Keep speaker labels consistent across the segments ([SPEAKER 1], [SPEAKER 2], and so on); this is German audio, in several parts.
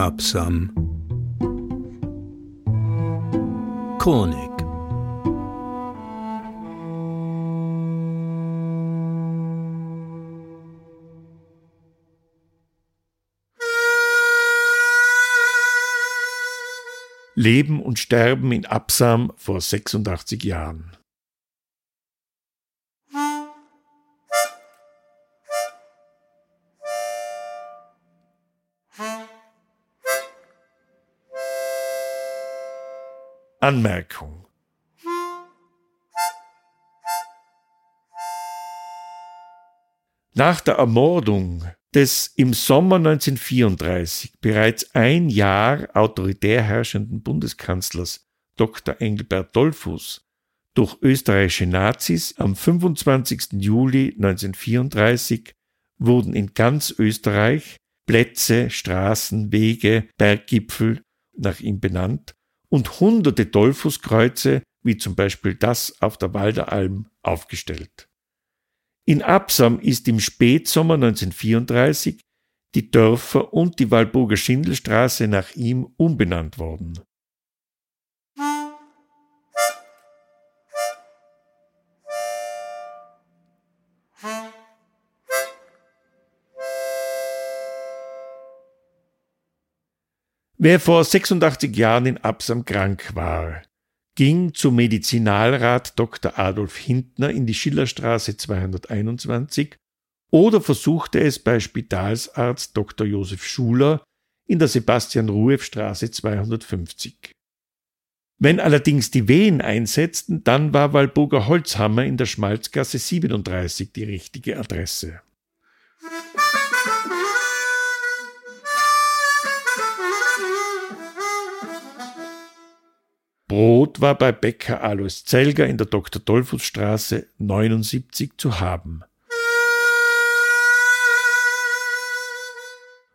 [SPEAKER 1] Absam. Konig.
[SPEAKER 2] Leben und Sterben in Absam vor 86 Jahren. Anmerkung Nach der Ermordung des im Sommer 1934 bereits ein Jahr autoritär herrschenden Bundeskanzlers Dr. Engelbert Dollfuß durch österreichische Nazis am 25. Juli 1934 wurden in ganz Österreich Plätze, Straßen, Wege, Berggipfel nach ihm benannt und hunderte Dollfußkreuze, wie zum Beispiel das auf der Walderalm, aufgestellt. In Absam ist im Spätsommer 1934 die Dörfer und die Walburger Schindelstraße nach ihm umbenannt worden. Wer vor 86 Jahren in Absam krank war, ging zum Medizinalrat Dr. Adolf Hintner in die Schillerstraße 221 oder versuchte es bei Spitalsarzt Dr. Josef Schuler in der Sebastian-Rueff-Straße 250. Wenn allerdings die Wehen einsetzten, dann war Walburger Holzhammer in der Schmalzgasse 37 die richtige Adresse. Brot war bei Bäcker Alois Zelger in der Dr. Dollfuß Straße 79 zu haben.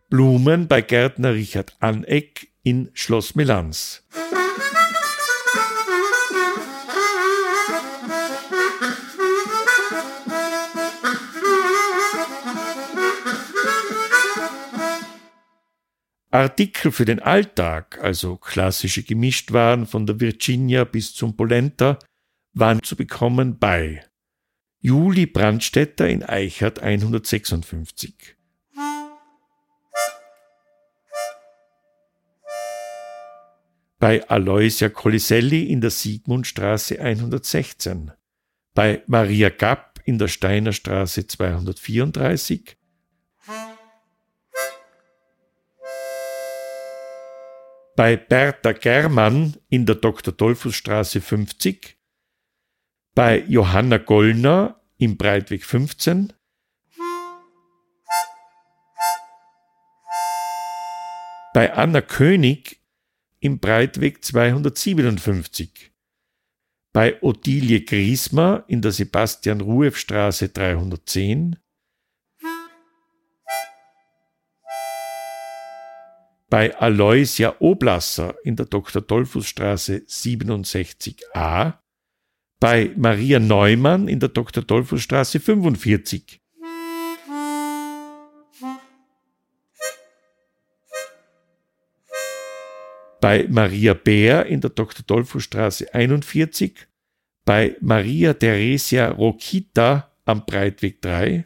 [SPEAKER 2] Blumen bei Gärtner Richard Aneck in Schloss Melanz. Artikel für den Alltag, also klassische Gemischtwaren von der Virginia bis zum Polenta, waren zu bekommen bei Juli Brandstätter in Eichert 156. Bei Aloysia Coliselli in der Siegmundstraße 116. Bei Maria Gapp in der Steinerstraße 234 bei Bertha Germann in der Dr. Dollfuß Straße 50, bei Johanna Gollner im Breitweg 15, bei Anna König im Breitweg 257, bei Ottilie Griesmer in der Sebastian-Rueff-Straße 310, bei Aloysia Oblasser in der Dr. Dollfuß Straße 67a, bei Maria Neumann in der Dr. Dollfuß Straße 45. Bei Maria Bär in der Dr. Dollfuß Straße 41, bei Maria Theresia Rokita am Breitweg 3,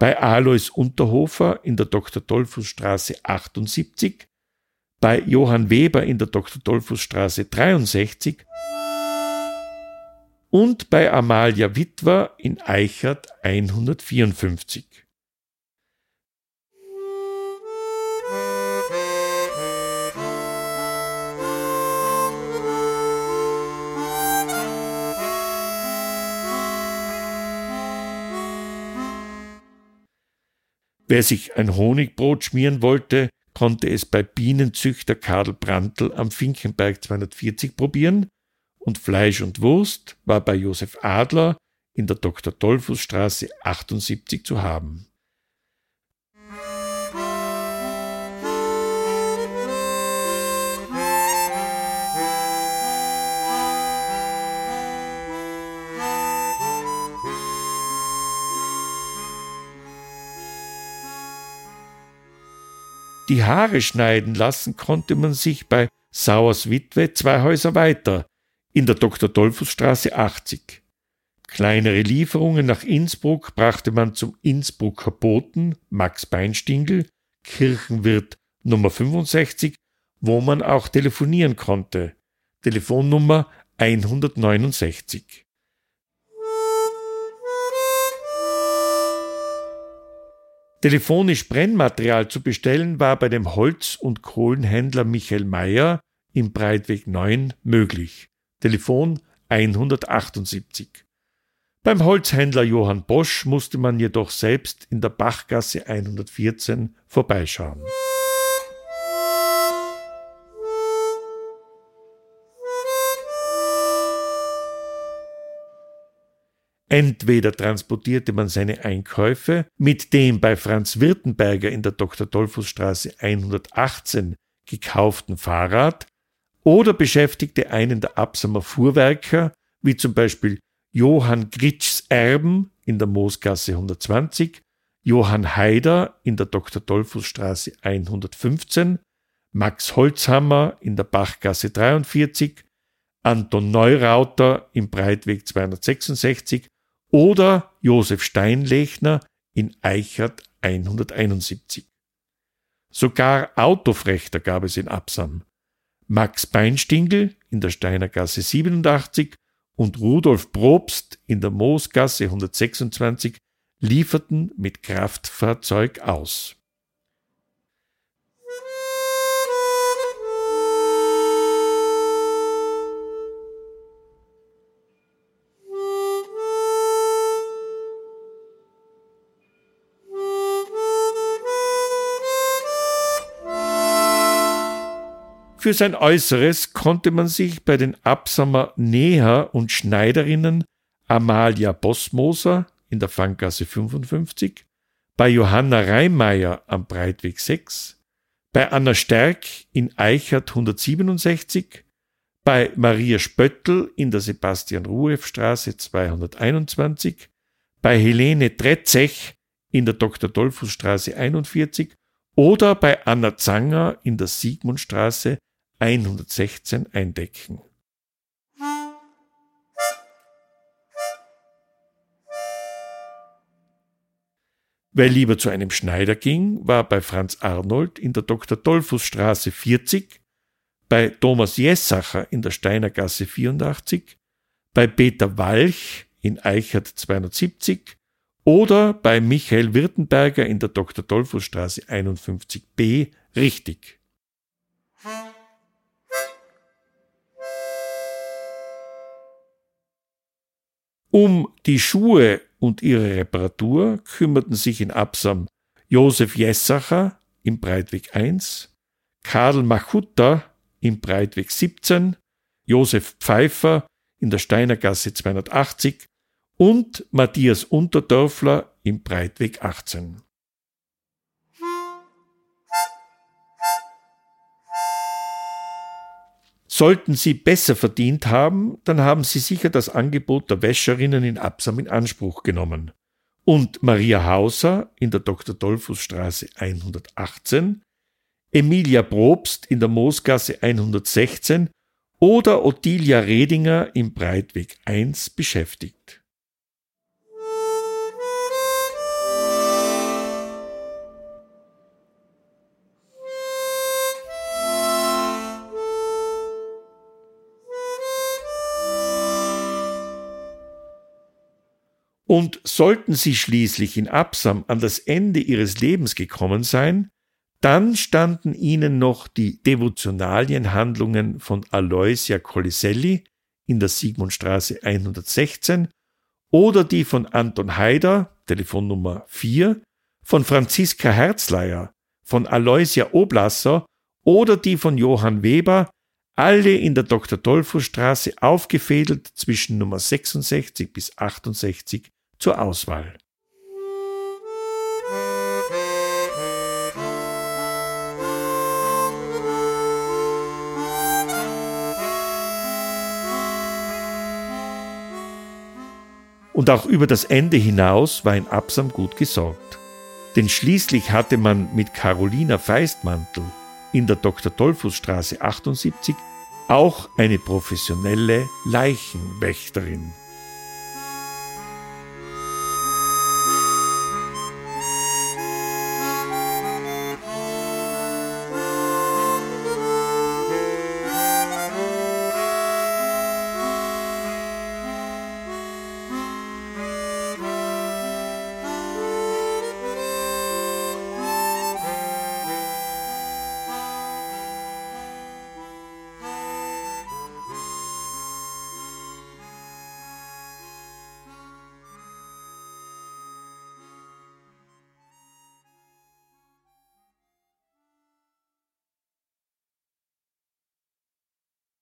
[SPEAKER 2] bei Alois Unterhofer in der Dr. Dollfuß Straße 78, bei Johann Weber in der Dr. Dollfuß Straße 63 und bei Amalia Witwer in Eichert 154. Wer sich ein Honigbrot schmieren wollte, konnte es bei Bienenzüchter Karl Brandl am Finkenberg 240 probieren und Fleisch und Wurst war bei Josef Adler in der Dr. Dollfuß Straße 78 zu haben. Die Haare schneiden lassen konnte man sich bei Sauers Witwe zwei Häuser weiter, in der Dr. Dollfußstraße 80. Kleinere Lieferungen nach Innsbruck brachte man zum Innsbrucker Boten Max Beinstingel, Kirchenwirt Nummer 65, wo man auch telefonieren konnte. Telefonnummer 169. Telefonisch Brennmaterial zu bestellen war bei dem Holz- und Kohlenhändler Michael Mayer im Breitweg 9 möglich. Telefon 178. Beim Holzhändler Johann Bosch musste man jedoch selbst in der Bachgasse 114 vorbeischauen. Entweder transportierte man seine Einkäufe mit dem bei Franz Wirtenberger in der Dr. Dollfußstraße 118 gekauften Fahrrad oder beschäftigte einen der Absamer Fuhrwerker, wie zum Beispiel Johann Gritschs Erben in der Moosgasse 120, Johann Haider in der Dr. Dollfußstraße 115, Max Holzhammer in der Bachgasse 43, Anton Neurauter im Breitweg 266 oder Josef Steinlechner in Eichert 171. Sogar Autofrechter gab es in Absam. Max Beinstingel in der Steinergasse 87 und Rudolf Probst in der Moosgasse 126 lieferten mit Kraftfahrzeug aus. Für sein Äußeres konnte man sich bei den Absamer Näher und Schneiderinnen Amalia Bossmoser in der Fanggasse 55, bei Johanna Reimeyer am Breitweg 6, bei Anna Stärk in Eichert 167, bei Maria Spöttl in der Sebastian-Rueff-Straße 221, bei Helene Tretzech in der Dr. Dollfuß-Straße 41 oder bei Anna Zanger in der Sigmundstraße 116 eindecken. Wer lieber zu einem Schneider ging, war bei Franz Arnold in der Dr. Straße 40, bei Thomas Jessacher in der Steinergasse 84, bei Peter Walch in Eichert 270 oder bei Michael Wirtenberger in der Dr. Straße 51b richtig. Um die Schuhe und ihre Reparatur kümmerten sich in Absam Josef Jessacher im Breitweg 1, Karl Machutta im Breitweg 17, Josef Pfeiffer in der Steinergasse 280 und Matthias Unterdörfler im Breitweg 18. Sollten Sie besser verdient haben, dann haben Sie sicher das Angebot der Wäscherinnen in Absam in Anspruch genommen. Und Maria Hauser in der Dr. Dollfuß Straße 118, Emilia Probst in der Moosgasse 116 oder Ottilia Redinger im Breitweg 1 beschäftigt. Und sollten sie schließlich in Absam an das Ende ihres Lebens gekommen sein, dann standen ihnen noch die Devotionalienhandlungen von Aloysia Coliselli in der Sigmundstraße 116 oder die von Anton Haider, Telefonnummer 4, von Franziska Herzleier, von Aloysia Oblasser oder die von Johann Weber, alle in der Dr. Dolfo Straße aufgefädelt zwischen Nummer 66 bis 68 zur Auswahl. Und auch über das Ende hinaus war in Absam gut gesorgt. Denn schließlich hatte man mit Carolina Feistmantel in der Dr. Dollfußstraße 78 auch eine professionelle Leichenwächterin.